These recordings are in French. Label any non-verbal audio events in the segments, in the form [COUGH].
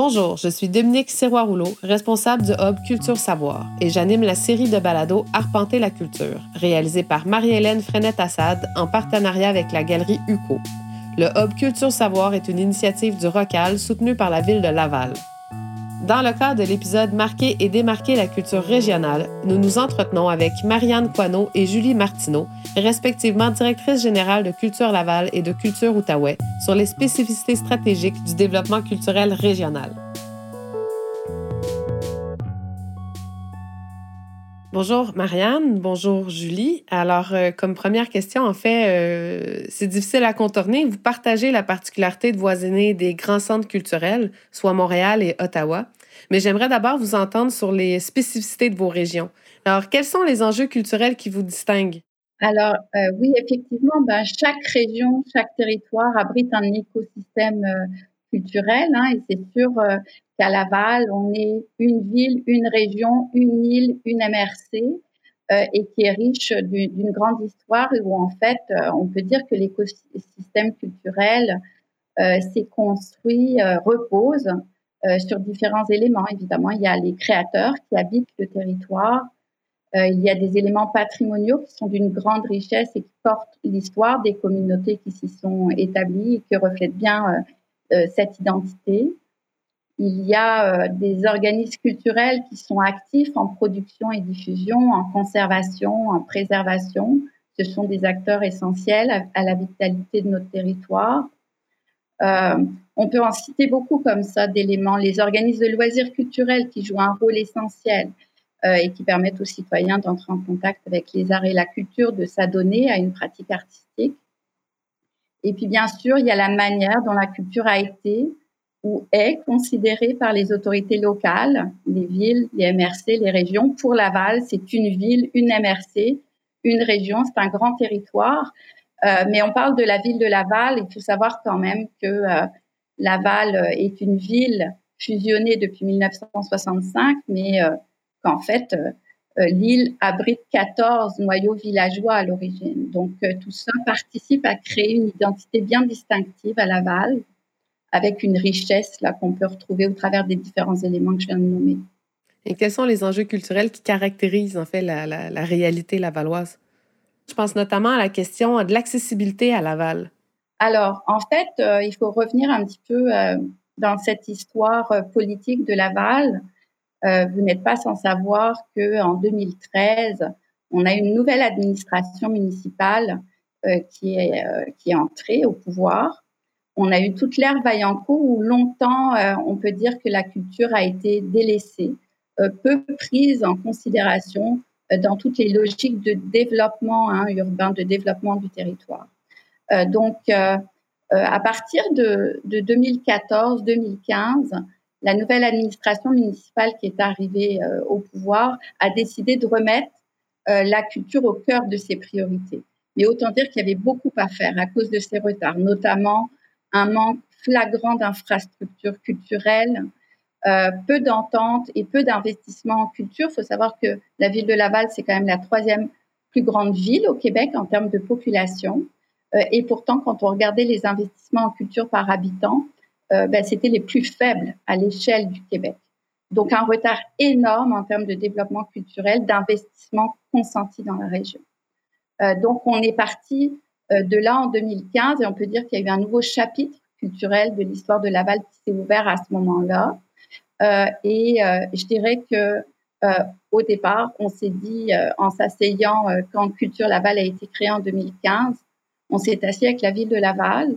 Bonjour, je suis Dominique Sirois-Rouleau, responsable du Hub Culture Savoir, et j'anime la série de balados Arpenter la culture, réalisée par Marie-Hélène Frenette-Assad en partenariat avec la galerie UCO. Le Hub Culture Savoir est une initiative du ROCAL soutenue par la ville de Laval. Dans le cadre de l'épisode Marquer et démarquer la culture régionale, nous nous entretenons avec Marianne Coineau et Julie Martineau, respectivement directrice générale de Culture Laval et de Culture Outaouais, sur les spécificités stratégiques du développement culturel régional. Bonjour Marianne, bonjour Julie. Alors, euh, comme première question, en fait, euh, c'est difficile à contourner. Vous partagez la particularité de voisiner des grands centres culturels, soit Montréal et Ottawa. Mais j'aimerais d'abord vous entendre sur les spécificités de vos régions. Alors, quels sont les enjeux culturels qui vous distinguent? Alors, euh, oui, effectivement, ben, chaque région, chaque territoire abrite un écosystème culturel. Hein, et c'est sûr qu'à Laval, on est une ville, une région, une île, une MRC, euh, et qui est riche d'une grande histoire où en fait, euh, on peut dire que l'écosystème culturel euh, s'est construit, euh, repose euh, sur différents éléments. Évidemment, il y a les créateurs qui habitent le territoire. il y a des éléments patrimoniaux qui sont d'une grande richesse et qui portent l'histoire des communautés qui s'y sont établies et qui reflètent bien cette identité. Il y a euh, des organismes culturels qui sont actifs en production et diffusion, en conservation, en préservation. Ce sont des acteurs essentiels à, la vitalité de notre territoire. Euh, on peut en citer beaucoup comme ça d'éléments. Les organismes de loisirs culturels qui jouent un rôle essentiel euh, et qui permettent aux citoyens d'entrer en contact avec les arts et la culture, de s'adonner à une pratique artistique. Et puis bien sûr, il y a la manière dont la culture a été, ou est considéré par les autorités locales, les villes, les MRC, les régions. Pour Laval, c'est une ville, une MRC, une région, c'est un grand territoire. Euh, mais on parle de la ville de Laval. Il faut savoir quand même que euh, Laval est une ville fusionnée depuis 1965, mais euh, qu'en fait, euh, l'île abrite 14 noyaux villageois à l'origine. Donc tout ça participe à créer une identité bien distinctive à Laval avec une richesse qu'on peut retrouver au travers des différents éléments que je viens de nommer. Et quels sont les enjeux culturels qui caractérisent en fait la, la, réalité lavalloise? Je pense notamment à la question de l'accessibilité à Laval. Alors, en fait, euh, il faut revenir un petit peu euh, dans cette histoire euh, politique de Laval. vous n'êtes pas sans savoir que en 2013, on a une nouvelle administration municipale qui est qui est entrée au pouvoir on a eu toute l'ère Vaillancourt où longtemps, on peut dire que la culture a été délaissée, peu prise en considération dans toutes les logiques de développement hein, urbain, de développement du territoire. donc, à partir de, de 2014-2015, la nouvelle administration municipale qui est arrivée au pouvoir a décidé de remettre la culture au cœur de ses priorités. Mais autant dire qu'il y avait beaucoup à faire à cause de ces retards, notamment un manque flagrant d'infrastructures culturelles, euh, peu d'entente et peu d'investissement en culture. Il faut savoir que la ville de Laval, c'est quand même la troisième plus grande ville au Québec en termes de population. Euh, et pourtant, quand on regardait les investissements en culture par habitant, euh, ben, c'était les plus faibles à l'échelle du Québec. Donc, un retard énorme en termes de développement culturel, d'investissement consenti dans la région. Donc, on est parti de là en 2015 et on peut dire qu'il y a eu un nouveau chapitre culturel de l'histoire de Laval qui s'est ouvert à ce moment-là. Euh, et euh, je dirais que au départ, on s'est dit en s'asseyant quand Culture Laval a été créée en 2015, on s'est assis avec la ville de Laval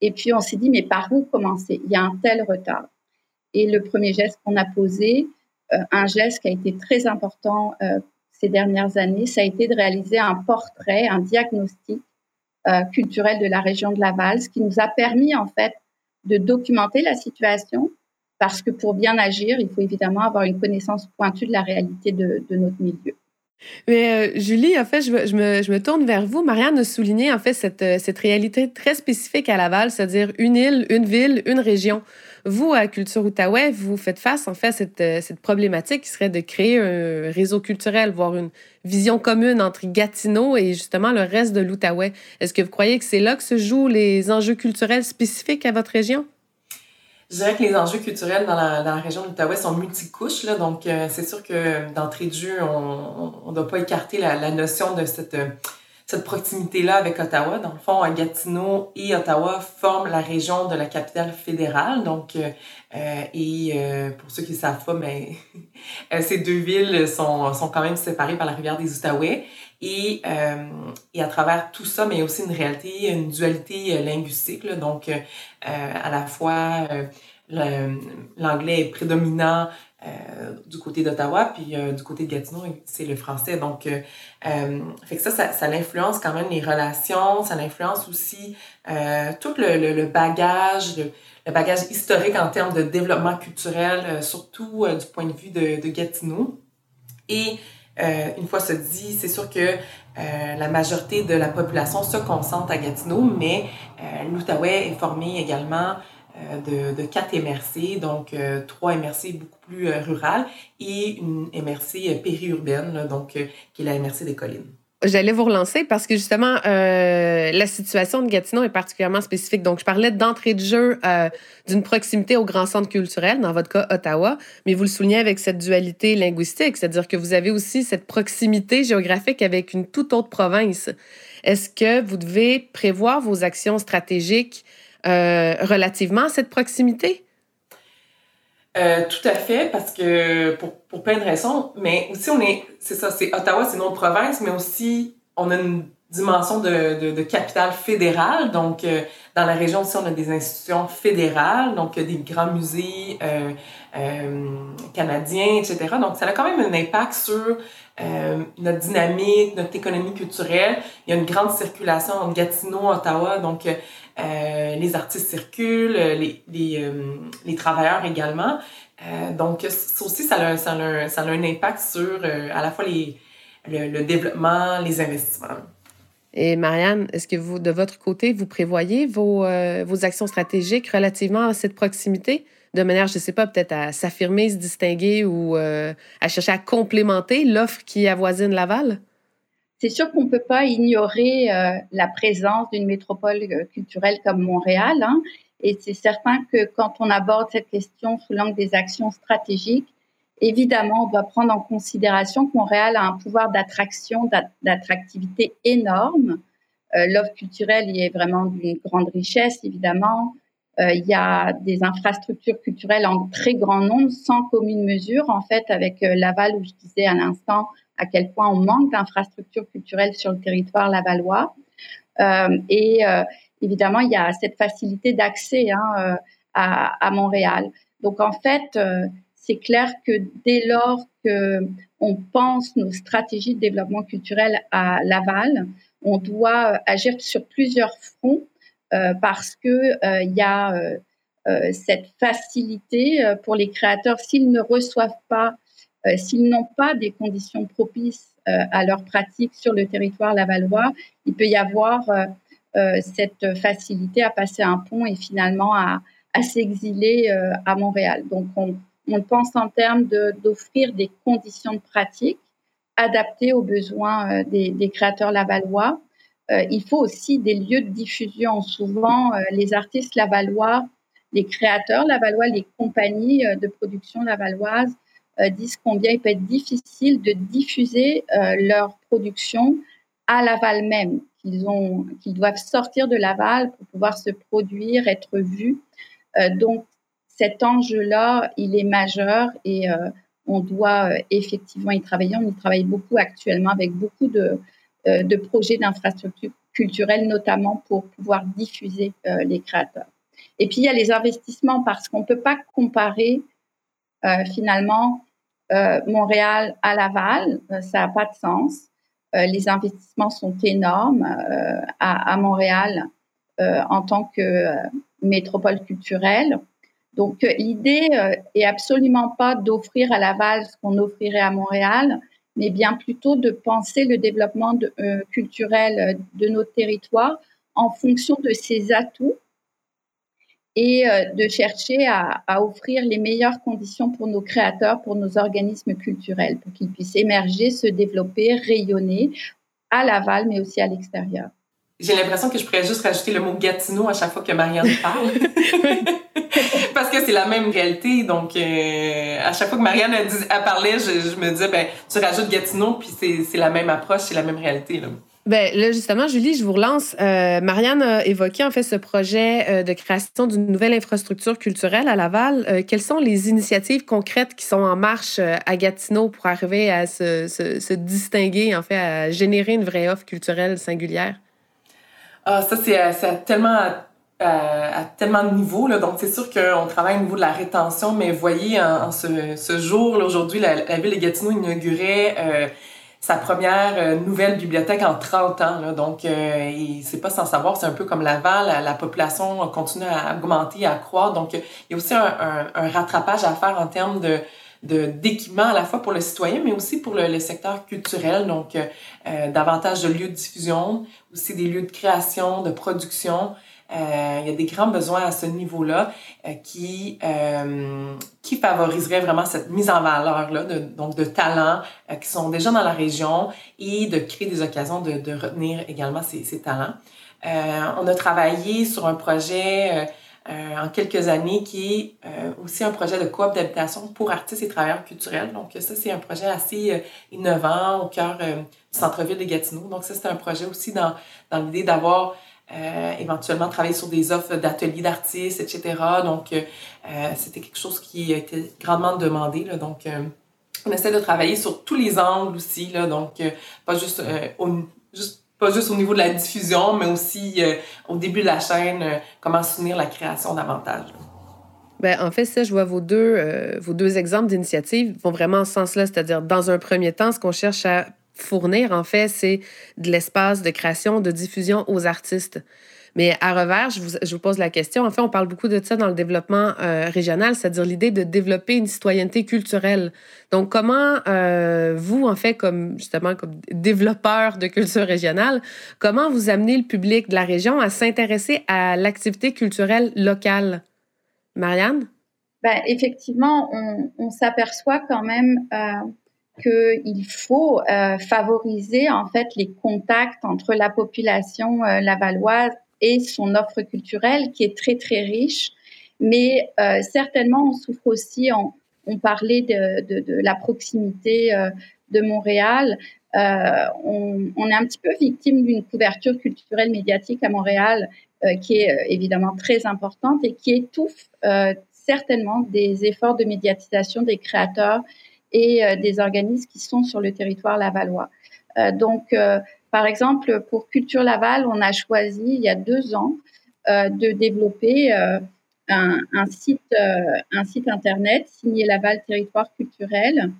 et puis on s'est dit mais par où commencer? Il y a un tel retard. Et le premier geste qu'on a posé, un geste qui a été très important ces dernières années, ça a été de réaliser un portrait, un diagnostic euh, culturelle de la région de Laval, ce qui nous a permis en fait de documenter la situation, parce que pour bien agir, il faut évidemment avoir une connaissance pointue de la réalité de, notre milieu. Mais euh, Julie, en fait, je, me, tourne vers vous. Marianne a souligné en fait cette, euh, cette réalité très spécifique à Laval, c'est-à-dire une île, une ville, une région. Vous, à Culture Outaouais, vous faites face en fait à euh, cette problématique qui serait de créer un réseau culturel, voire une vision commune entre Gatineau et justement le reste de l'Outaouais. Est-ce que vous croyez que c'est là que se jouent les enjeux culturels spécifiques à votre région? Je dirais que les enjeux culturels dans la, dans la région de sont multicouches. Là, donc, euh, c'est sûr que d'entrée de jeu, on ne doit pas écarter la, la notion de cette, euh, cette proximité-là avec Ottawa. Dans le fond, Gatineau et Ottawa forment la région de la capitale fédérale. Donc, euh, euh et euh, pour ceux qui ne savent pas, mais [LAUGHS] ces deux villes sont, sont quand même séparées par la rivière des Outaouais. Et, et à travers tout ça, mais aussi une réalité, une dualité linguistique. Là, donc, à la fois l'anglais est prédominant euh, du côté d'Ottawa, puis euh, du côté de Gatineau, c'est le français. Donc, euh, fait que ça, ça, ça influence quand même les relations, ça influence aussi tout le, le, bagage, le, bagage historique en termes de développement culturel, surtout du point de vue de, de Gatineau. Et une fois ce dit, c'est sûr que la majorité de la population se concentre à Gatineau, mais l'Outaouais est formé également euh, de, de quatre MRC, donc euh, trois MRC beaucoup plus euh, rurales et une MRC périurbaine, donc qui est la MRC des collines. J'allais vous relancer parce que justement, la situation de Gatineau est particulièrement spécifique. Donc, je parlais d'entrée de jeu d'une proximité au grand centre culturel, dans votre cas Ottawa, mais vous le soulignez avec cette dualité linguistique, c'est-à-dire que vous avez aussi cette proximité géographique avec une toute autre province. Est-ce que vous devez prévoir vos actions stratégiques euh, relativement à cette proximité? Euh, tout à fait, parce que pour, plein de raisons, mais aussi on est, c'est ça, c'est Ottawa, c'est notre province, mais aussi on a une dimension de, capitale fédérale. Donc, euh, dans la région aussi, on a des institutions fédérales, donc des grands musées euh, euh, canadiens, etc. Donc, ça a quand même un impact sur notre dynamique, notre économie culturelle. Il y a une grande circulation entre Gatineau, Ottawa, donc euh, les artistes circulent, les, les, euh, les travailleurs également. Euh, donc, ça aussi, ça a, ça, a, ça a un impact sur à la fois les, le, développement, les investissements. Et Marianne, est-ce que vous, de votre côté, vous prévoyez vos, vos actions stratégiques relativement à cette proximité? de manière, je ne sais pas, peut-être à s'affirmer, se distinguer ou à chercher à complémenter l'offre qui avoisine Laval? C'est sûr qu'on ne peut pas ignorer euh, la présence d'une métropole euh, culturelle comme Montréal. Hein, et c'est certain que quand on aborde cette question sous l'angle des actions stratégiques, évidemment, on doit prendre en considération que Montréal a un pouvoir d'attraction, d'attractivité énorme. Euh, L'offre culturelle y est vraiment d'une grande richesse, évidemment. Euh, il y a des infrastructures culturelles en très grand nombre, sans commune mesure, en fait, avec Laval, où je disais à l'instant, à quel point on manque d'infrastructures culturelles sur le territoire lavallois. Euh, et euh, évidemment, il y a cette facilité d'accès hein, euh, à, à, Montréal. Donc en fait, euh, c'est clair que dès lors que on pense nos stratégies de développement culturel à Laval, on doit agir sur plusieurs fronts euh, parce que il y a cette facilité pour les créateurs s'ils ne reçoivent pas euh, s'ils n'ont pas des conditions propices euh, à leur pratique sur le territoire lavallois, il peut y avoir euh, cette facilité à passer un pont et finalement à, s'exiler à Montréal. Donc, on, pense en termes d'offrir des conditions de pratique adaptées aux besoins des, créateurs lavallois. Il faut aussi des lieux de diffusion. Souvent, les artistes lavallois, les créateurs lavallois, les compagnies de production lavalloises euh, disent combien il peut être difficile de diffuser euh, leur production à Laval même, qu'ils doivent sortir de Laval pour pouvoir se produire, être vus. Euh, donc cet enjeu-là, il est majeur et on doit effectivement y travailler. On y travaille beaucoup actuellement avec beaucoup de, de projets d'infrastructures culturelles, notamment pour pouvoir diffuser les créateurs. Et puis il y a les investissements parce qu'on ne peut pas comparer finalement euh, Montréal à Laval, euh, ça n'a pas de sens. Euh, les investissements sont énormes à, à, Montréal en tant que métropole culturelle. Donc l'idée est absolument pas d'offrir à Laval ce qu'on offrirait à Montréal, mais bien plutôt de penser le développement de, culturel de notre territoire en fonction de ses atouts et euh, de chercher à, offrir les meilleures conditions pour nos créateurs, pour nos organismes culturels, pour qu'ils puissent émerger, se développer, rayonner à Laval, mais aussi à l'extérieur. J'ai l'impression que je pourrais juste rajouter le mot Gatineau à chaque fois que Marianne parle. [LAUGHS] C'est la même réalité. Donc, euh, à chaque fois que Marianne a, dit, a parlé, je, je, me disais, ben, tu rajoutes Gatineau, puis c'est la même approche, c'est la même réalité. Là. Ben, là, justement, Julie, je vous relance. Euh, Marianne a évoqué en fait ce projet euh, de création d'une nouvelle infrastructure culturelle à Laval. Euh, quelles sont les initiatives concrètes qui sont en marche à Gatineau pour arriver à se, se, distinguer, en fait, à générer une vraie offre culturelle singulière? Ah, ça, c'est tellement à tellement de niveaux. Là. Donc, c'est sûr qu'on travaille au niveau de la rétention, mais voyez, en, ce, ce, jour, aujourd'hui, la, la, ville de Gatineau inaugurait euh, sa première euh, nouvelle bibliothèque en 30 ans. Là. Donc, euh, c'est pas sans savoir, c'est un peu comme Laval, la, la, population continue à augmenter, à croître. Donc, il y a aussi un, un, un rattrapage à faire en termes de d'équipement à la fois pour le citoyen, mais aussi pour le, le secteur culturel. Donc, euh, davantage de lieux de diffusion, aussi des lieux de création, de production. Euh, il y a des grands besoins à ce niveau-là euh, qui, euh, qui favoriseraient vraiment cette mise en valeur-là, de, donc de talents qui sont déjà dans la région et de créer des occasions de, retenir également ces, talents. on a travaillé sur un projet en quelques années qui est aussi un projet de coop d'habitation pour artistes et travailleurs culturels. Donc ça, c'est un projet assez innovant au cœur du centre-ville de Gatineau. Donc ça, c'est un projet aussi dans l'idée d'avoir euh, éventuellement travailler sur des offres d'ateliers d'artistes, etc. Donc, euh, c'était quelque chose qui été grandement demandé. Là, donc, euh, on essaie de travailler sur tous les angles aussi. Là, donc, euh, pas juste, au, juste pas juste au niveau de la diffusion, mais aussi au début de la chaîne, comment soutenir la création davantage. Ben, en fait, ça, je vois vos deux, vos deux exemples d'initiatives vont vraiment en ce sens-là, c'est-à-dire dans un premier temps, ce qu'on cherche à fournir, en fait, c'est de l'espace de création, de diffusion aux artistes. Mais à revers, je vous, je vous, pose la question. En fait, on parle beaucoup de ça dans le développement euh, régional, c'est-à-dire l'idée de développer une citoyenneté culturelle. Donc, comment euh, vous, en fait, comme justement comme développeur de culture régionale, comment vous amenez le public de la région à s'intéresser à l'activité culturelle locale? Marianne? Ben, effectivement, on, s'aperçoit quand même euh, qu'il faut euh, favoriser en fait les contacts entre la population euh, lavalloise et son offre culturelle qui est très très riche. Mais euh, certainement, on souffre aussi, on, parlait de, la proximité euh, de Montréal. On, est un petit peu victime d'une couverture culturelle médiatique à Montréal qui est évidemment très importante et qui étouffe certainement des efforts de médiatisation des créateurs et euh, des organismes qui sont sur le territoire lavallois. Euh, donc, euh, par exemple, pour Culture Laval, on a choisi il y a deux ans de développer un, site, internet signé Laval Territoire Culturel,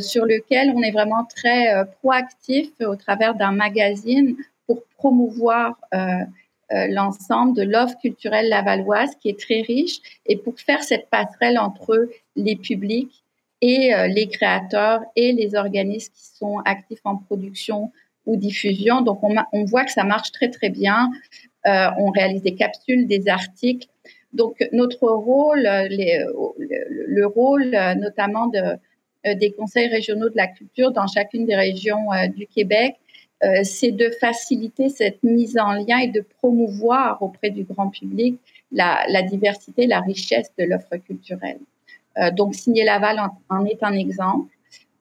sur lequel on est vraiment très proactif au travers d'un magazine pour promouvoir l'ensemble de l'offre culturelle lavalloise qui est très riche et pour faire cette passerelle entre les publics et euh, les créateurs et les organismes qui sont actifs en production ou diffusion. Donc, on, on voit que ça marche très, très bien. Euh, on réalise des capsules, des articles. Donc, notre rôle, euh, les, le, le, rôle notamment de, des conseils régionaux de la culture dans chacune des régions du Québec, c'est de faciliter cette mise en lien et de promouvoir auprès du grand public la, la diversité, la richesse de l'offre culturelle. Euh, donc, Signer Laval en, est un exemple.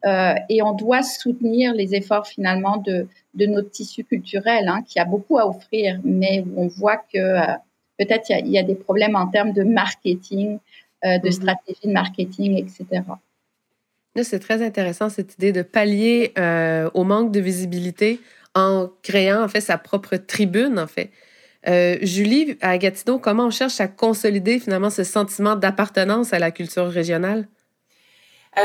Euh, et on doit soutenir les efforts finalement de, de notre tissu culturel, hein, qui a beaucoup à offrir, mais on voit que euh, peut-être il y, y, a des problèmes en termes de marketing, euh, de mm -hmm. stratégie de marketing, etc. C'est très intéressant cette idée de pallier euh, au manque de visibilité en créant en fait sa propre tribune en fait. Euh, Julie, à Gatineau, comment on cherche à consolider finalement ce sentiment d'appartenance à la culture régionale? Euh,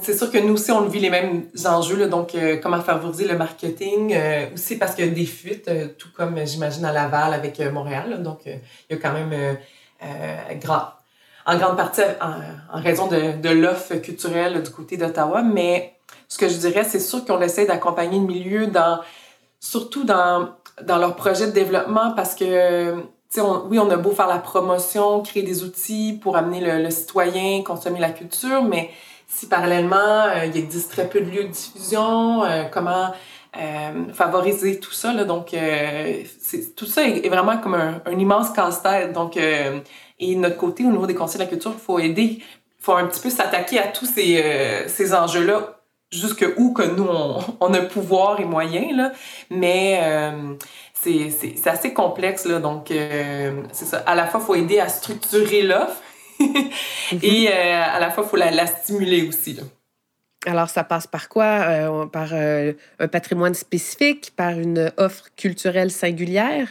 c'est sûr que nous aussi, on vit les mêmes enjeux, donc euh, comment favoriser le marketing, aussi parce qu'il y a des fuites, tout comme j'imagine à Laval avec Montréal, donc il y a quand même grand, en grande partie en, en raison de, de l'offre culturelle du côté d'Ottawa, mais ce que je dirais, c'est sûr qu'on essaie d'accompagner le milieu dans, surtout dans dans leur projet de développement parce que, on, oui, on a beau faire la promotion, créer des outils pour amener le, le citoyen, consommer la culture, mais si parallèlement, euh, il existe très peu de lieux de diffusion, euh, comment favoriser tout ça. Là, donc, tout ça est, vraiment comme un, immense casse-tête. Donc, et notre côté, au niveau des conseils de la culture, il faut aider, il faut un petit peu s'attaquer à tous ces, ces enjeux-là jusque où que nous, on, [LAUGHS] on, a pouvoir et moyens, là. Mais c'est assez complexe, là. Donc, euh, c'est ça. À la fois, il faut aider à structurer l'offre [LAUGHS] et euh, à la fois, il faut la, stimuler aussi, là. Alors, ça passe par quoi? Euh, par un patrimoine spécifique, par une offre culturelle singulière?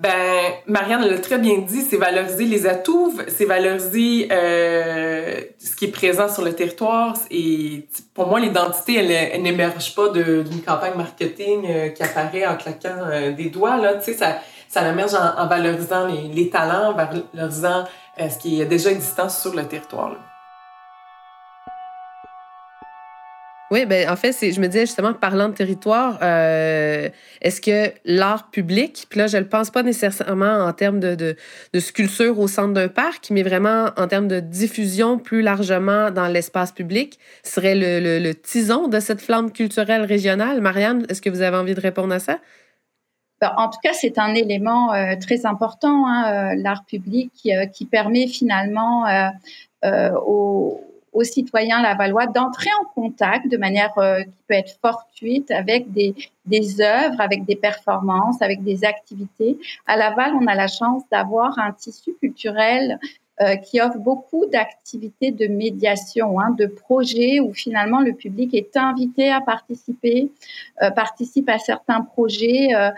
Ben, Marianne l'a très bien dit, c'est valoriser les atouts, c'est valoriser euh, ce qui est présent sur le territoire. Et pour moi, l'identité, elle, n'émerge pas d'une campagne marketing euh, qui apparaît en claquant euh, des doigts. Là, tu ça, ça émerge en, valorisant les, les, talents, valorisant ce qui est déjà existant sur le territoire. Oui, ben en fait, je me disais justement, parlant de territoire, euh, est-ce que l'art public, puis là, je ne le pense pas nécessairement en termes de, sculpture au centre d'un parc, mais vraiment en termes de diffusion plus largement dans l'espace public, serait le, le, tison de cette flamme culturelle régionale? Marianne, est-ce que vous avez envie de répondre à ça? Ben, en tout cas, c'est un élément euh, très important, hein, euh, l'art public, qui, qui, permet finalement aux aux citoyens lavallois d'entrer en contact de manière euh, qui peut être fortuite avec des, des œuvres, avec des performances, avec des activités. À Laval, on a la chance d'avoir un tissu culturel euh, qui offre beaucoup d'activités de médiation, hein, de projets où finalement le public est invité à participer, euh, participe à certains projets, euh,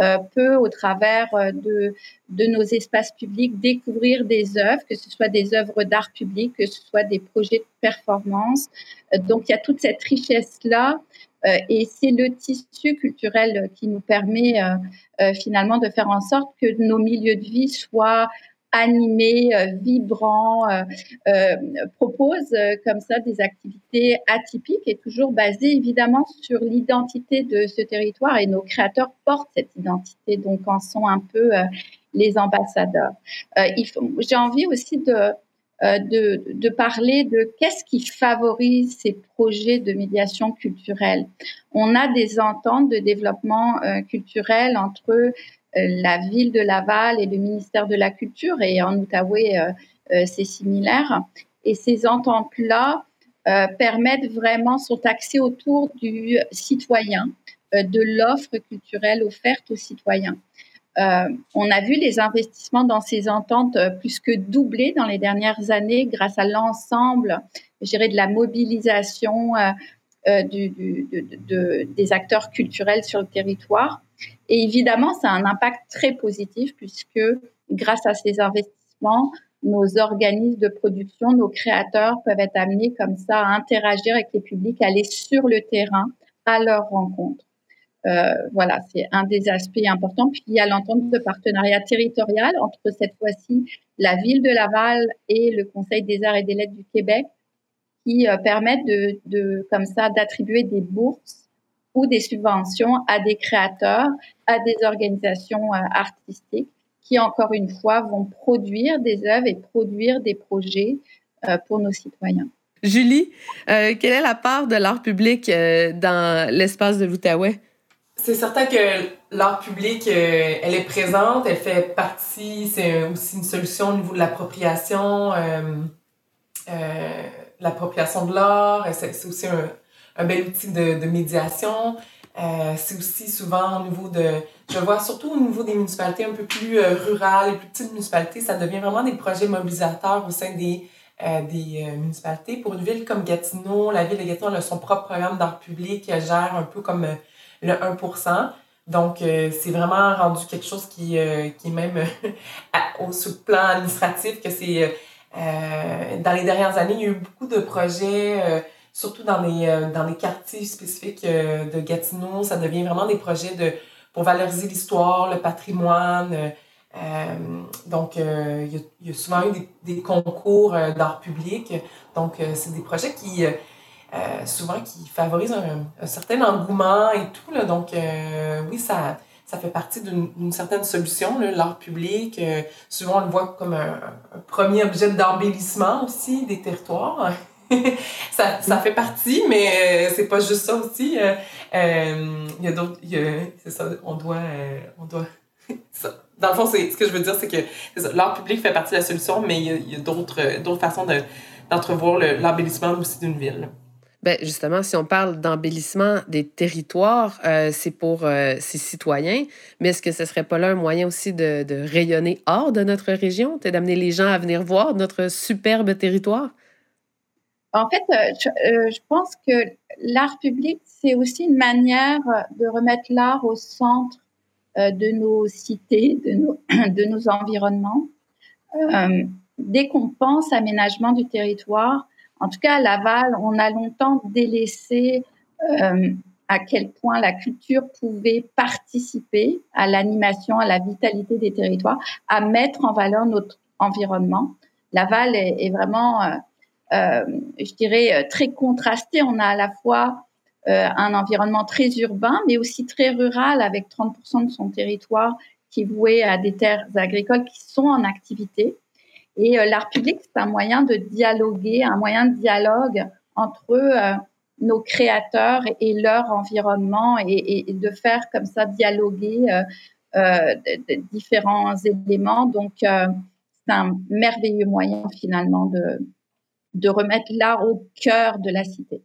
euh peut au travers de, de nos espaces publics découvrir des œuvres, que ce soit des œuvres d'art public, que ce soit des projets de performance. donc il y a toute cette richesse-là. et c'est le tissu culturel qui nous permet finalement de faire en sorte que nos milieux de vie soient animé, euh, vibrant, euh, euh, propose comme ça des activités atypiques et toujours basées évidemment sur l'identité de ce territoire et nos créateurs portent cette identité, donc en sont un peu les ambassadeurs. J'ai envie aussi de, de, de, parler de qu'est-ce qui favorise ces projets de médiation culturelle. On a des ententes de développement culturel entre euh, la ville de Laval et le ministère de la Culture, et en Outaouais, euh, euh, c'est similaire. Et ces ententes-là permettent vraiment, sont axées autour du citoyen, de l'offre culturelle offerte aux citoyens. On a vu les investissements dans ces ententes plus que doubler dans les dernières années grâce à l'ensemble, je dirais, de la mobilisation du, des acteurs culturels sur le territoire. Et évidemment, ça a un impact très positif puisque grâce à ces investissements, nos organismes de production, nos créateurs peuvent être amenés comme ça à interagir avec les publics, aller sur le terrain à leur rencontre. Euh, voilà, c'est un des aspects importants. Puis il y a l'entente de partenariat territorial entre cette fois-ci la ville de Laval et le Conseil des arts et des lettres du Québec qui euh, permettent de, de comme ça d'attribuer des bourses ou des subventions à des créateurs, à des organisations euh, artistiques qui, encore une fois, vont produire des œuvres et produire des projets euh, pour nos citoyens. Julie, quelle est la part de l'art public dans l'espace de l'Outaouais? C'est certain que l'art public, elle est présente, elle fait partie, c'est aussi une solution au niveau de l'appropriation, l'appropriation de l'art, c'est aussi un, bel outil de, médiation. Euh, c'est aussi souvent au niveau de, je vois surtout au niveau des municipalités un peu plus euh, rurales, les plus petites municipalités, ça devient vraiment des projets mobilisateurs au sein des, euh, euh, municipalités. Pour une ville comme Gatineau, la ville de Gatineau a son propre programme d'art public qui gère un peu comme le 1%. Donc, c'est vraiment rendu quelque chose qui, qui est même [LAUGHS] au, sur le plan administratif, que c'est dans les dernières années, il y a eu beaucoup de projets surtout dans les, euh, dans les quartiers spécifiques euh, de Gatineau. Ça devient vraiment des projets de, pour valoriser l'histoire, le patrimoine. Euh, donc, il, y a, souvent eu des concours d'art public. Donc, c'est des projets qui, souvent, qui favorisent un, certain engouement et tout. Là. Donc, oui, ça, ça fait partie d'une certaine solution, l'art public. souvent, on le voit comme un, un premier objet d'embellissement aussi des territoires. [LAUGHS] ça, ça, fait partie, mais c'est pas juste ça aussi. Il y a d'autres. C'est ça, on doit. on doit [LAUGHS] Dans le fond, ce que je veux dire, c'est que l'art public fait partie de la solution, mais il y a, a d'autres façons d'entrevoir l'embellissement aussi d'une ville. Ben justement, si on parle d'embellissement des territoires, euh, c'est pour euh, ses citoyens, mais est-ce que ce serait pas là un moyen aussi de, rayonner hors de notre région, d'amener les gens à venir voir notre superbe territoire? En fait, euh, je, je pense que l'art public, c'est aussi une manière de remettre l'art au centre de nos cités, de nos, [CLEARS THROAT] de nos environnements. dès qu'on pense aménagement du territoire, en tout cas, à Laval, on a longtemps délaissé euh, à quel point la culture pouvait participer à l'animation, à la vitalité des territoires, à mettre en valeur notre environnement. Laval est, vraiment, euh, euh, je dirais, très contrasté. On a à la fois un environnement très urbain, mais aussi très rural, avec 30% de son territoire qui est voué à des terres agricoles qui sont en activité. Et euh, l'art public, c'est un moyen de dialoguer, un moyen de dialogue entre euh, nos créateurs et leur environnement et, de faire comme ça dialoguer euh, différents éléments. Donc, c'est un merveilleux moyen finalement de, de remettre l'art au cœur de la cité.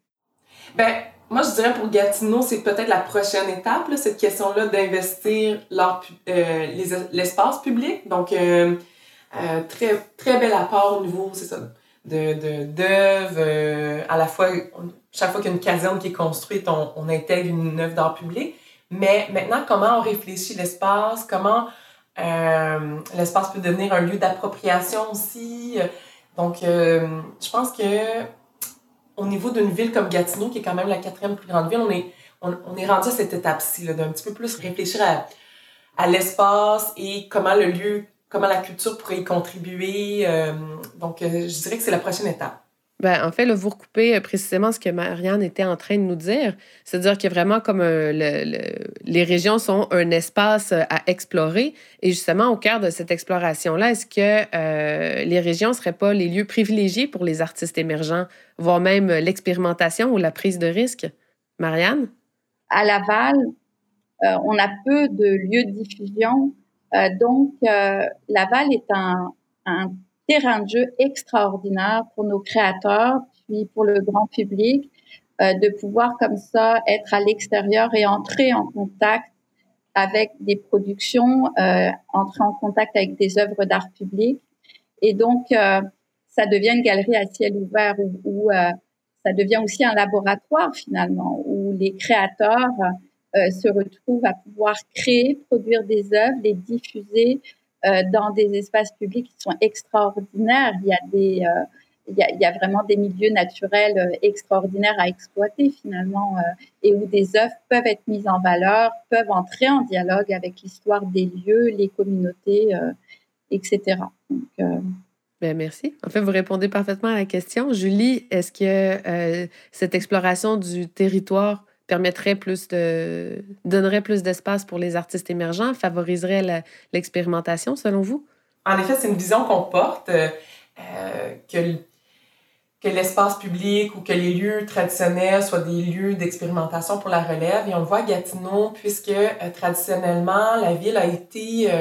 Ben, moi, je dirais pour Gatineau, c'est peut-être la prochaine étape, cette question-là d'investir l'espace public. Donc, euh, très, très bel apport au niveau, c'est ça, de, d'œuvres. Euh, à la fois, chaque fois qu'il y a une caserne qui est construite, on, on intègre une œuvre d'art public. Mais maintenant, comment on réfléchit l'espace, comment euh, l'espace peut devenir un lieu d'appropriation aussi? Donc, je pense que au niveau d'une ville comme Gatineau, qui est quand même la quatrième plus grande ville, on est, on, est rendu à cette étape-ci, d'un petit peu plus réfléchir à, à l'espace et comment le lieu comment la culture pourrait y contribuer. Euh, donc, euh, je dirais que c'est la prochaine étape. Ben, en fait, là, vous recoupez euh, précisément ce que Marianne était en train de nous dire. C'est-à-dire que vraiment, comme les régions sont un espace à explorer, et justement, au cœur de cette exploration-là, est-ce que les régions ne seraient pas les lieux privilégiés pour les artistes émergents, voire même l'expérimentation ou la prise de risque? Marianne? À Laval, on a peu de lieux de diffusion donc, euh, Laval est un, un terrain de jeu extraordinaire pour nos créateurs, puis pour le grand public, euh, de pouvoir comme ça être à l'extérieur et entrer en contact avec des productions, euh, entrer en contact avec des œuvres d'art public. Et donc, euh, ça devient une galerie à ciel ouvert où, où ça devient aussi un laboratoire finalement, où les créateurs euh, se retrouvent à pouvoir créer, produire des œuvres, les diffuser euh, dans des espaces publics qui sont extraordinaires. Il y a des euh, il y, a, vraiment des milieux naturels extraordinaires à exploiter finalement et où des œuvres peuvent être mises en valeur, peuvent entrer en dialogue avec l'histoire des lieux, les communautés, etc. Ben, merci. En fait, vous répondez parfaitement à la question. Julie, est-ce que cette exploration du territoire permettrait plus de donnerait plus d'espace pour les artistes émergents, favoriserait l'expérimentation selon vous? En effet, c'est une vision qu'on porte euh, euh, que que l'espace public ou que les lieux traditionnels soient des lieux d'expérimentation pour la relève. Et on le voit à Gatineau, puisque euh, traditionnellement, la ville a été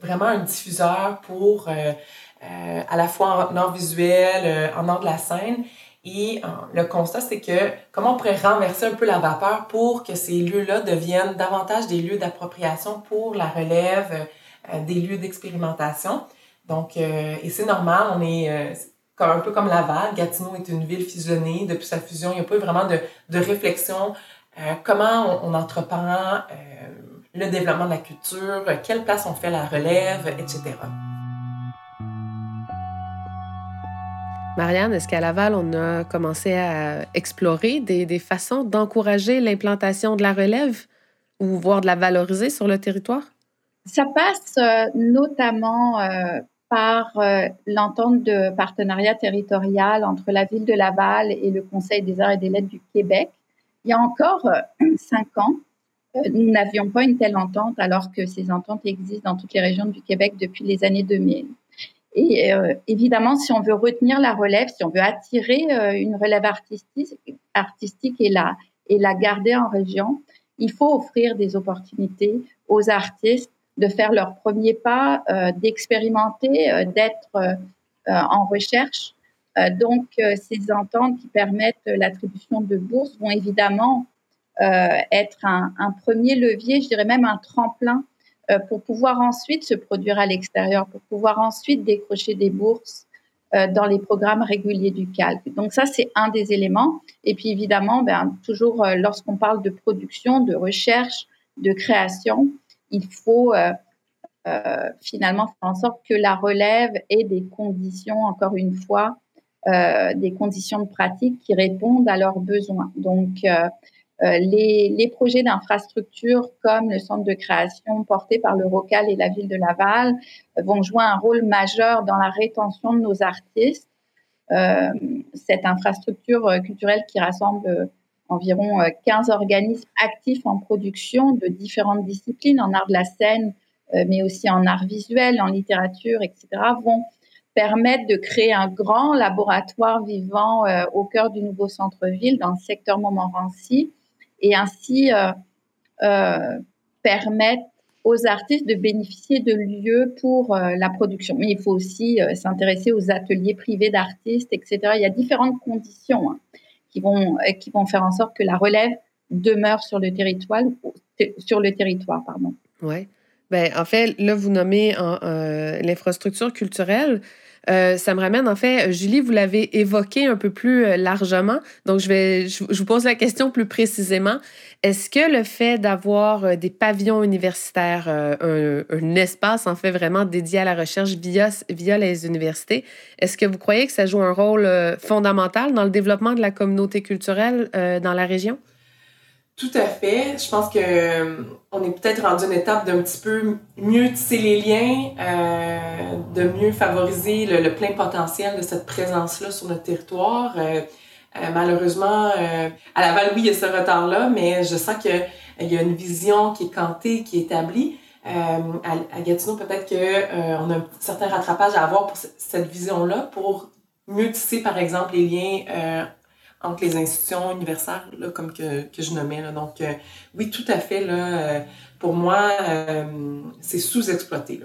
vraiment un diffuseur pour à la fois en art visuel, en art de la scène, et euh, le constat, c'est que comment on pourrait renverser un peu la vapeur pour que ces lieux-là deviennent davantage des lieux d'appropriation pour la relève, euh, des lieux d'expérimentation. Donc, euh, et c'est normal, on est un peu comme Laval. Gatineau est une ville fusionnée. Depuis sa fusion, il n'y a pas eu vraiment de, de réflexion. comment on, on entreprend le développement de la culture, quelle place on fait la relève, etc. Marianne, est-ce qu'à Laval, on a commencé à explorer des, façons d'encourager l'implantation de la relève ou voire de la valoriser sur le territoire? Ça passe euh, notamment euh, par euh, l'entente de partenariat territorial entre la ville de Laval et le Conseil des arts et des lettres du Québec. Il y a encore [CLEARS THROAT] cinq ans, nous n'avions pas une telle entente alors que ces ententes existent dans toutes les régions du Québec depuis les années 2000. Et évidemment, si on veut retenir la relève, si on veut attirer une relève artistique, et la, garder en région, il faut offrir des opportunités aux artistes de faire leur premier pas, d'expérimenter, d'être en recherche. donc, ces ententes qui permettent l'attribution de bourses vont évidemment être un, premier levier, je dirais même un tremplin euh, pour pouvoir ensuite se produire à l'extérieur, pour pouvoir ensuite décrocher des bourses euh, dans les programmes réguliers du CALC. Donc ça, c'est un des éléments. Et puis évidemment, ben, toujours euh, lorsqu'on parle de production, de recherche, de création, il faut finalement faire en sorte que la relève ait des conditions, encore une fois, des conditions de pratique qui répondent à leurs besoins. Donc, euh, les, les, projets d'infrastructure comme le centre de création porté par le ROCAL et la ville de Laval euh, vont jouer un rôle majeur dans la rétention de nos artistes. Euh, cette infrastructure culturelle qui rassemble environ 15 organismes actifs en production de différentes disciplines, en art de la scène, mais aussi en art visuel, en littérature, etc., vont permettre de créer un grand laboratoire vivant au cœur du nouveau centre-ville dans le secteur Montmorency et ainsi euh, euh, permettre aux artistes de bénéficier de lieux pour euh, la production. Mais il faut aussi s'intéresser aux ateliers privés d'artistes, etc. Il y a différentes conditions hein, qui, vont, qui vont faire en sorte que la relève demeure sur le territoire. Sur le territoire pardon. Ouais. Ben, en fait, là, vous nommez l'infrastructure culturelle. Euh, ça me ramène, en fait, Julie, vous l'avez évoqué un peu plus euh, largement. Donc, je, vais, je, vous pose la question plus précisément. Est-ce que le fait d'avoir euh, des pavillons universitaires, un, un, espace en fait vraiment dédié à la recherche via les universités, est-ce que vous croyez que ça joue un rôle fondamental dans le développement de la communauté culturelle dans la région? Tout à fait. Je pense que euh, on est peut-être rendu une étape d'un petit peu mieux tisser les liens, euh, de mieux favoriser le, plein potentiel de cette présence-là sur notre territoire. Euh, malheureusement, à Laval, oui, il y a ce retard-là, mais je sens qu'il y a une vision qui est cantée, qui est établie. à, Gatineau, peut-être qu'on a un certain rattrapage à avoir pour cette vision-là, pour mieux tisser, par exemple, les liens entre les institutions universitaires, là, comme que, que je nommais. Là. Donc, euh, oui, tout à fait. Là, euh, pour moi, euh, c'est sous-exploité.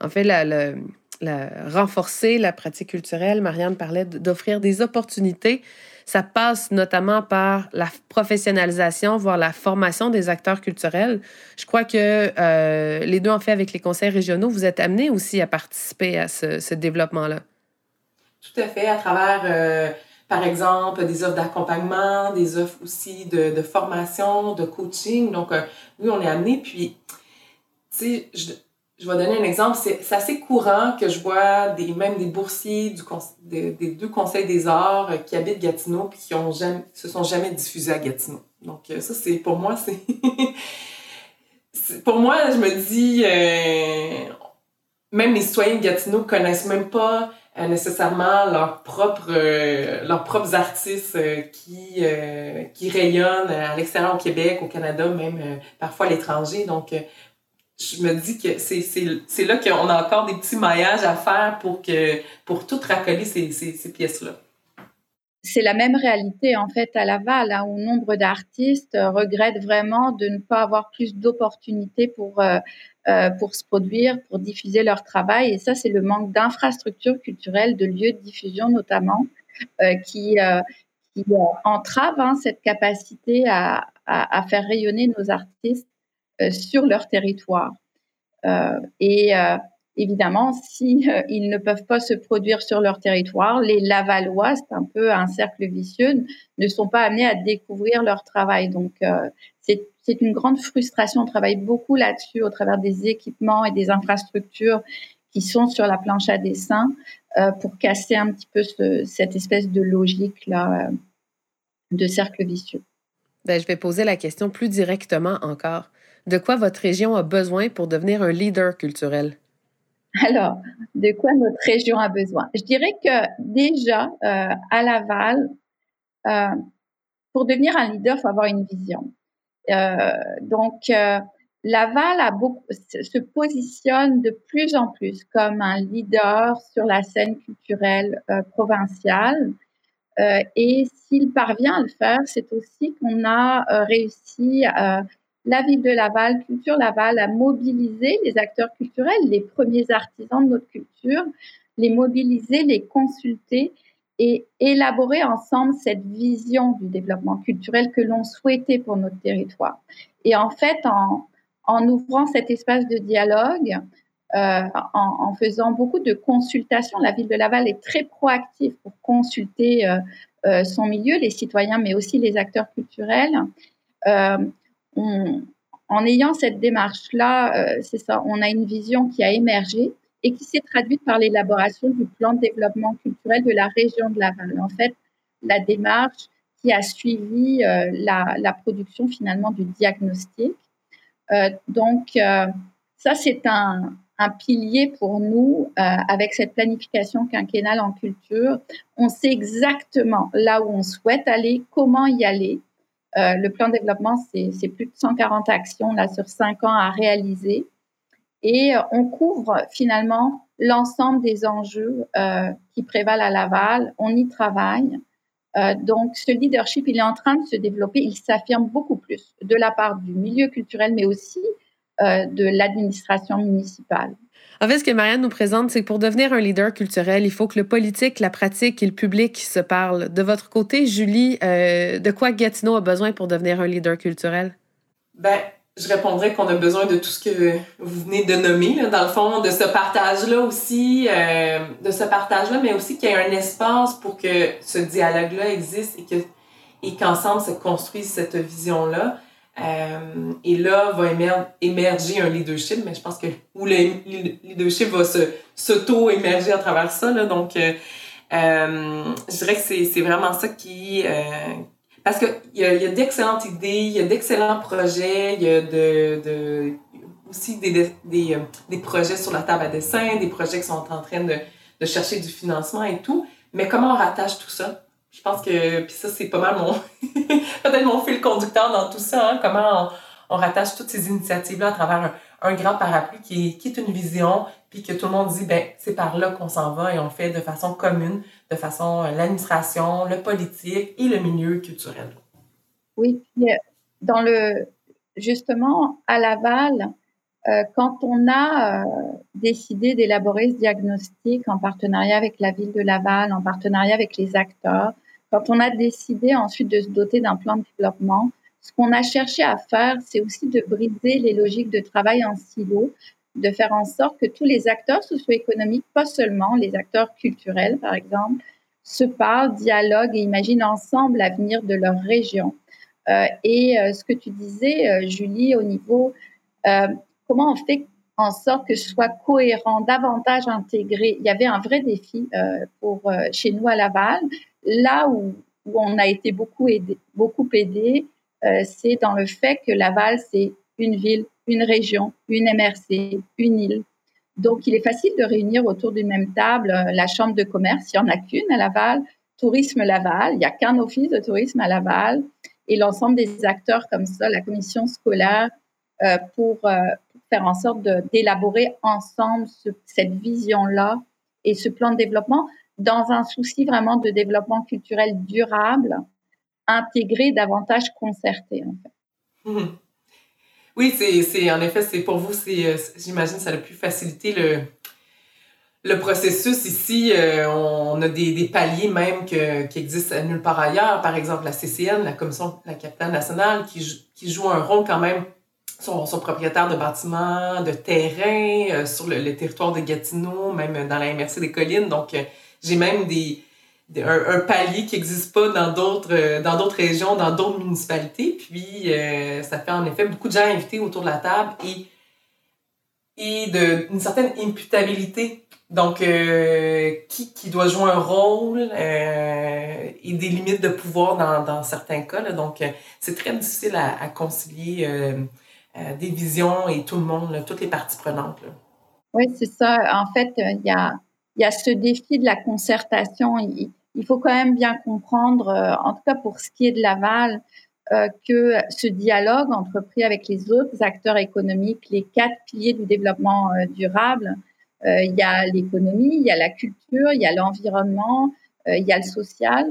En fait, la, la, renforcer la pratique culturelle, Marianne parlait d'offrir des opportunités. Ça passe notamment par la professionnalisation, voire la formation des acteurs culturels. Je crois que les deux, en fait, avec les conseils régionaux, vous êtes amenés aussi à participer à ce, ce développement-là. Tout à fait, à travers par exemple, des offres d'accompagnement, des offres aussi de, formation, de coaching. Donc, euh, oui, on est amené. Puis, tu sais, je, vais donner un exemple. C'est assez courant que je vois des, même des boursiers des, deux conseils des arts euh, qui habitent Gatineau puis qui jamais, se sont jamais diffusés à Gatineau. Donc, euh, ça, c'est pour moi, c'est. [LAUGHS] pour moi, je me dis, même les citoyens de Gatineau connaissent même pas euh, nécessairement leurs propres, euh, leurs propres artistes euh, qui, qui rayonnent à l'extérieur au Québec, au Canada, même parfois à l'étranger. Donc, je me dis que c'est là qu'on a encore des petits maillages à faire pour, que, pour tout racoler ces, ces, ces pièces-là. C'est la même réalité en fait à Laval, hein, où nombre d'artistes regrettent vraiment de ne pas avoir plus d'opportunités pour euh, pour se produire, pour diffuser leur travail. Et ça, c'est le manque d'infrastructures culturelles, de lieux de diffusion notamment, euh, qui, euh, qui entrave hein, cette capacité à, à, à, faire rayonner nos artistes sur leur territoire. et évidemment, si ils ne peuvent pas se produire sur leur territoire, les Lavallois, c'est un peu un cercle vicieux, ne sont pas amenés à découvrir leur travail. Donc, c'est c'est une grande frustration. On travaille beaucoup là-dessus au travers des équipements et des infrastructures qui sont sur la planche à dessin euh, pour casser un petit peu cette espèce de logique là euh, de cercle vicieux. Ben, je vais poser la question plus directement encore. De quoi votre région a besoin pour devenir un leader culturel? [LAUGHS] Alors, de quoi notre région a besoin? Je dirais que déjà, euh, à Laval, pour devenir un leader, il faut avoir une vision. Euh, donc, euh, Laval a beaucoup, se positionne de plus en plus comme un leader sur la scène culturelle euh, provinciale. Euh, et s'il parvient à le faire, c'est aussi qu'on a euh, réussi, la ville de Laval, Culture Laval, à mobiliser les acteurs culturels, les premiers artisans de notre culture, les mobiliser, les consulter et élaborer ensemble cette vision du développement culturel que l'on souhaitait pour notre territoire. Et en fait, en, en ouvrant cet espace de dialogue, euh, en, faisant beaucoup de consultations. La ville de Laval est très proactive pour consulter euh, euh, son milieu, les citoyens, mais aussi les acteurs culturels. En ayant cette démarche-là, c'est ça, on a une vision qui a émergé et qui s'est traduite par l'élaboration du plan de développement culturel de la région de Laval. En fait, la démarche qui a suivi la, la, production finalement du diagnostic euh, donc, euh, ça, c'est un, pilier pour nous euh, avec cette planification quinquennale en culture. On sait exactement là où on souhaite aller, comment y aller. Le plan de développement, c'est plus de 140 actions là sur cinq ans à réaliser. Et on couvre finalement l'ensemble des enjeux qui prévalent à Laval. On y travaille. Euh, donc, ce leadership, il est en train de se développer. Il s'affirme beaucoup plus de la part du milieu culturel, mais aussi euh, de l'administration municipale. En fait, ce que Marianne nous présente, c'est que pour devenir un leader culturel, il faut que le politique, la pratique et le public se parlent. De votre côté, Julie, euh, de quoi Gatineau a besoin pour devenir un leader culturel? Ben, je répondrais qu'on a besoin de tout ce que vous venez de nommer, dans le fond, de ce partage-là aussi, euh, de ce partage-là, mais aussi qu'il y ait un espace pour que ce dialogue-là existe et que et qu'ensemble se construise cette vision-là. Euh, et là va émerger un leadership, mais je pense que le leadership va s'auto-émerger à travers ça. Donc, euh, euh je dirais que c'est vraiment ça qui, parce qu'il y a, y a d'excellentes idées, il y a d'excellents projets, il y a aussi des, des, projets sur la table à dessin, des projets qui sont en train de chercher du financement et tout. Mais comment on rattache tout ça? Je pense que, puis ça, c'est pas mal mon, [LAUGHS] peut-être mon fil conducteur dans tout ça, hein? comment on, on, rattache toutes ces initiatives-là à travers un, grand parapluie qui est, qui est une vision, puis que tout le monde dit, ben c'est par là qu'on s'en va et on fait de façon commune, de façon euh, l'administration, le politique et le milieu culturel. Oui, euh, dans le justement à Laval, quand on a décidé d'élaborer ce diagnostic en partenariat avec la ville de Laval, en partenariat avec les acteurs, quand on a décidé ensuite de se doter d'un plan de développement, ce qu'on a cherché à faire, c'est aussi de briser les logiques de travail en silo, de faire en sorte que tous les acteurs socio-économiques, pas seulement les acteurs culturels, par exemple, se parlent, dialoguent et imaginent ensemble l'avenir de leur région. Euh, et euh, ce que tu disais, euh, Julie, au niveau, comment on fait en sorte que ce soit cohérent, davantage intégré? Il y avait un vrai défi pour chez nous à Laval, là où, où on a été beaucoup aidé, beaucoup aidé c'est dans le fait que Laval, c'est une ville une région, une MRC, une île. Donc, il est facile de réunir autour d'une même table euh, la chambre de commerce, il n'y en a qu'une à Laval, Tourisme Laval, il n'y a qu'un office de tourisme à Laval, et l'ensemble des acteurs comme ça, la commission scolaire, euh, pour, euh, faire en sorte d'élaborer ensemble cette vision-là et ce plan de développement dans un souci vraiment de développement culturel durable, intégré, davantage concerté. En fait. Mmh. Oui, c'est, en effet, c'est pour vous, c'est, euh, j'imagine, ça a pu faciliter le, le processus ici. On a des, paliers même que, qui existent nulle part ailleurs. Par exemple, la CCN, la Commission la capitale nationale, qui joue un rôle quand même sont, sont propriétaires de bâtiments, de terrains euh, sur le, territoire de Gatineau, même dans la MRC des collines. Donc, j'ai même des, un, palier qui n'existe pas dans d'autres euh, dans d'autres régions, dans d'autres municipalités. Puis euh, ça fait en effet beaucoup de gens invités autour de la table et et d'une certaine imputabilité. Donc euh, qui, qui doit jouer un rôle et des limites de pouvoir dans, certains cas. Donc c'est très difficile à concilier des visions et tout le monde, toutes les parties prenantes. Là. Oui, c'est ça. En fait, il y a y a ce défi de la concertation il faut quand même bien comprendre, euh, en tout cas pour ce qui est de Laval, que ce dialogue entrepris avec les autres acteurs économiques, les quatre piliers du développement durable, il y a l'économie, il y a la culture, il y a l'environnement, il y a le social,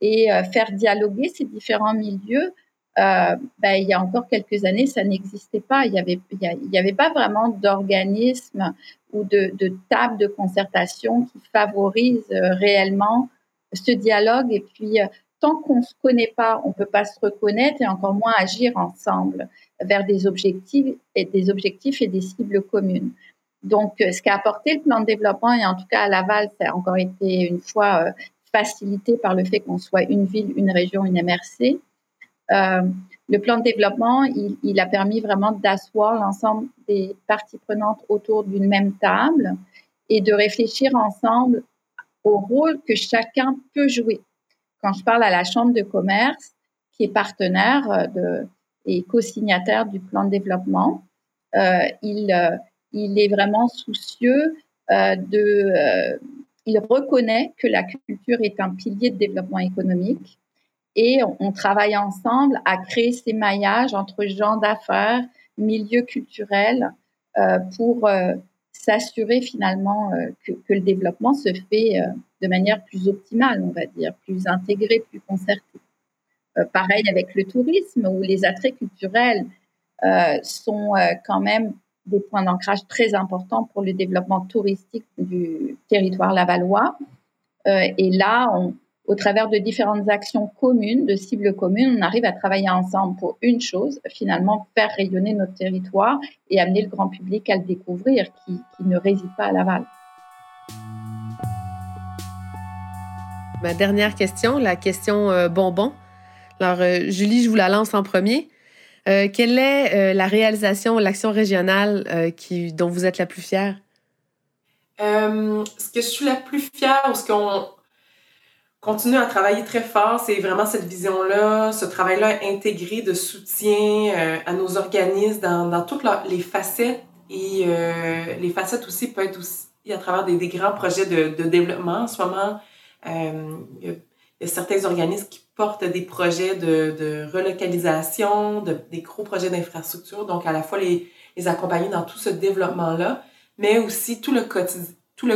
et faire dialoguer ces différents milieux euh, ben, il y a encore quelques années, ça n'existait pas. Il n'y avait, y avait pas vraiment d'organisme ou de, de table de concertation qui favorise euh, réellement ce dialogue. Et puis, euh, tant qu'on ne se connaît pas, on ne peut pas se reconnaître et encore moins agir ensemble vers des objectifs et des objectifs et des cibles communes. Donc, ce qu'a apporté le plan de développement, et en tout cas à Laval, ça a encore été une fois facilité par le fait qu'on soit une ville, une région, une MRC. Euh, le plan de développement, il, a permis vraiment d'asseoir l'ensemble des parties prenantes autour d'une même table et de réfléchir ensemble au rôle que chacun peut jouer. Quand je parle à la Chambre de commerce, qui est partenaire euh, et co-signataire du plan de développement, euh, il est vraiment soucieux de... il reconnaît que la culture est un pilier de développement économique et on, travaille ensemble à créer ces maillages entre gens d'affaires, milieux culturels, euh, pour euh, s'assurer finalement euh, que, que, le développement se fait de manière plus optimale, on va dire, plus intégrée, plus concertée. pareil avec le tourisme, où les attraits culturels sont quand même des points d'ancrage très importants pour le développement touristique du territoire lavallois. et là, on, au travers de différentes actions communes, de cibles communes, on arrive à travailler ensemble pour une chose, finalement faire rayonner notre territoire et amener le grand public à le découvrir, qui, ne réside pas à Laval. Ma dernière question, la question euh, bonbon. Alors, euh, Julie, je vous la lance en premier. Euh, quelle est la réalisation, l'action régionale qui, dont vous êtes la plus fière? ce que je suis la plus fière, ou ce qu'on continue à travailler très fort. C'est vraiment cette vision-là, ce travail-là intégré de soutien euh, à nos organismes dans, toutes les facettes. Et euh, les facettes aussi peuvent être aussi à travers des, grands projets de, développement. En ce moment, euh, il, y a, certains organismes qui portent des projets de, relocalisation, de, des gros projets d'infrastructure. Donc, à la fois les, accompagner dans tout ce développement-là, mais aussi tout le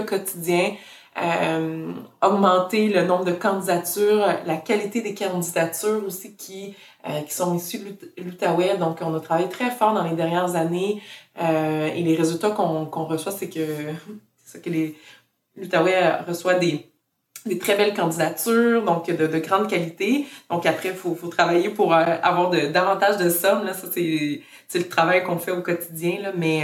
quotidien euh, augmenter le nombre de candidatures, la qualité des candidatures aussi qui, euh, qui sont issues de l'Outaouais. Donc, on a travaillé très fort dans les dernières années euh, et les résultats qu'on qu'on reçoit, c'est que, [LAUGHS] que l'Outaouais reçoit des, des très belles candidatures, donc de, de grande qualité. Donc après, il faut, faut travailler pour avoir de, davantage de sommes. Là. Ça, c'est, c'est le travail qu'on fait au quotidien. Là. Mais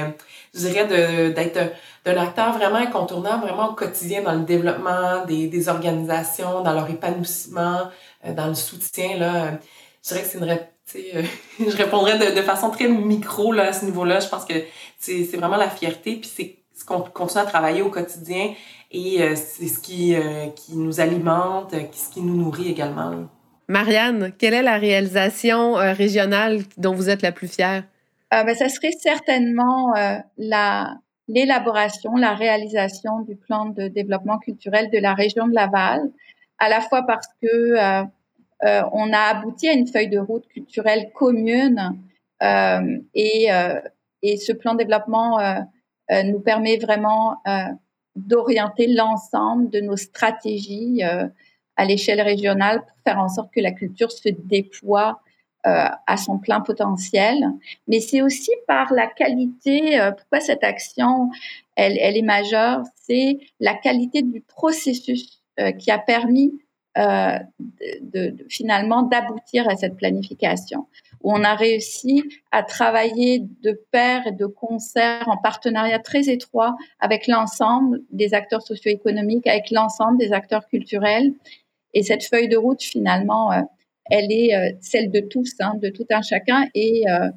je dirais d'être d'un acteur vraiment incontournable, vraiment au quotidien dans le développement des, des organisations, dans leur épanouissement, euh, dans le soutien. Là. Je dirais que c'est une euh, [LAUGHS] je répondrais de, de, façon très micro là, à ce niveau-là. Je pense que c'est vraiment la fierté, puis c'est ce qu'on continue à travailler au quotidien et euh, c'est ce qui, qui nous alimente, ce qui nous nourrit également. Marianne, quelle est la réalisation régionale dont vous êtes la plus fière? ben, ça serait certainement la, l'élaboration, la réalisation du plan de développement culturel de la région de Laval, à la fois parce que euh, euh, on a abouti à une feuille de route culturelle commune euh, et, euh, et ce plan de développement euh, euh, nous permet vraiment d'orienter l'ensemble de nos stratégies à l'échelle régionale pour faire en sorte que la culture se déploie euh, à son plein potentiel, mais c'est aussi par la qualité, euh, pourquoi cette action, elle, elle est majeure, c'est la qualité du processus euh, qui a permis finalement d'aboutir à cette planification, où on a réussi à travailler de pair et de concert en partenariat très étroit avec l'ensemble des acteurs socio-économiques, avec l'ensemble des acteurs culturels. Et cette feuille de route, finalement, elle est euh, celle de tous, hein, de tout un chacun, et, euh,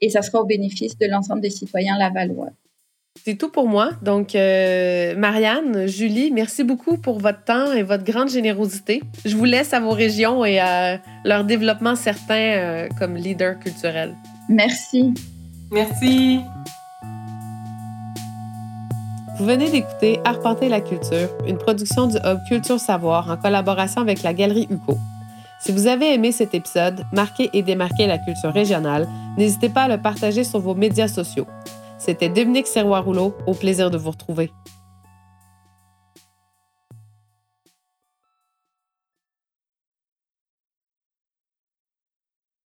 et ça sera au bénéfice de l'ensemble des citoyens lavallois. C'est tout pour moi. Donc, euh, Marianne, Julie, merci beaucoup pour votre temps et votre grande générosité. Je vous laisse à vos régions et à leur développement certain comme leader culturel. Merci. Merci. Vous venez d'écouter Arpenter la culture, une production du Hub Culture Savoir en collaboration avec la Galerie UCO. Si vous avez aimé cet épisode, marquez et démarquez la culture régionale, n'hésitez pas à le partager sur vos médias sociaux. C'était Dominique Serrois-Rouleau, au plaisir de vous retrouver.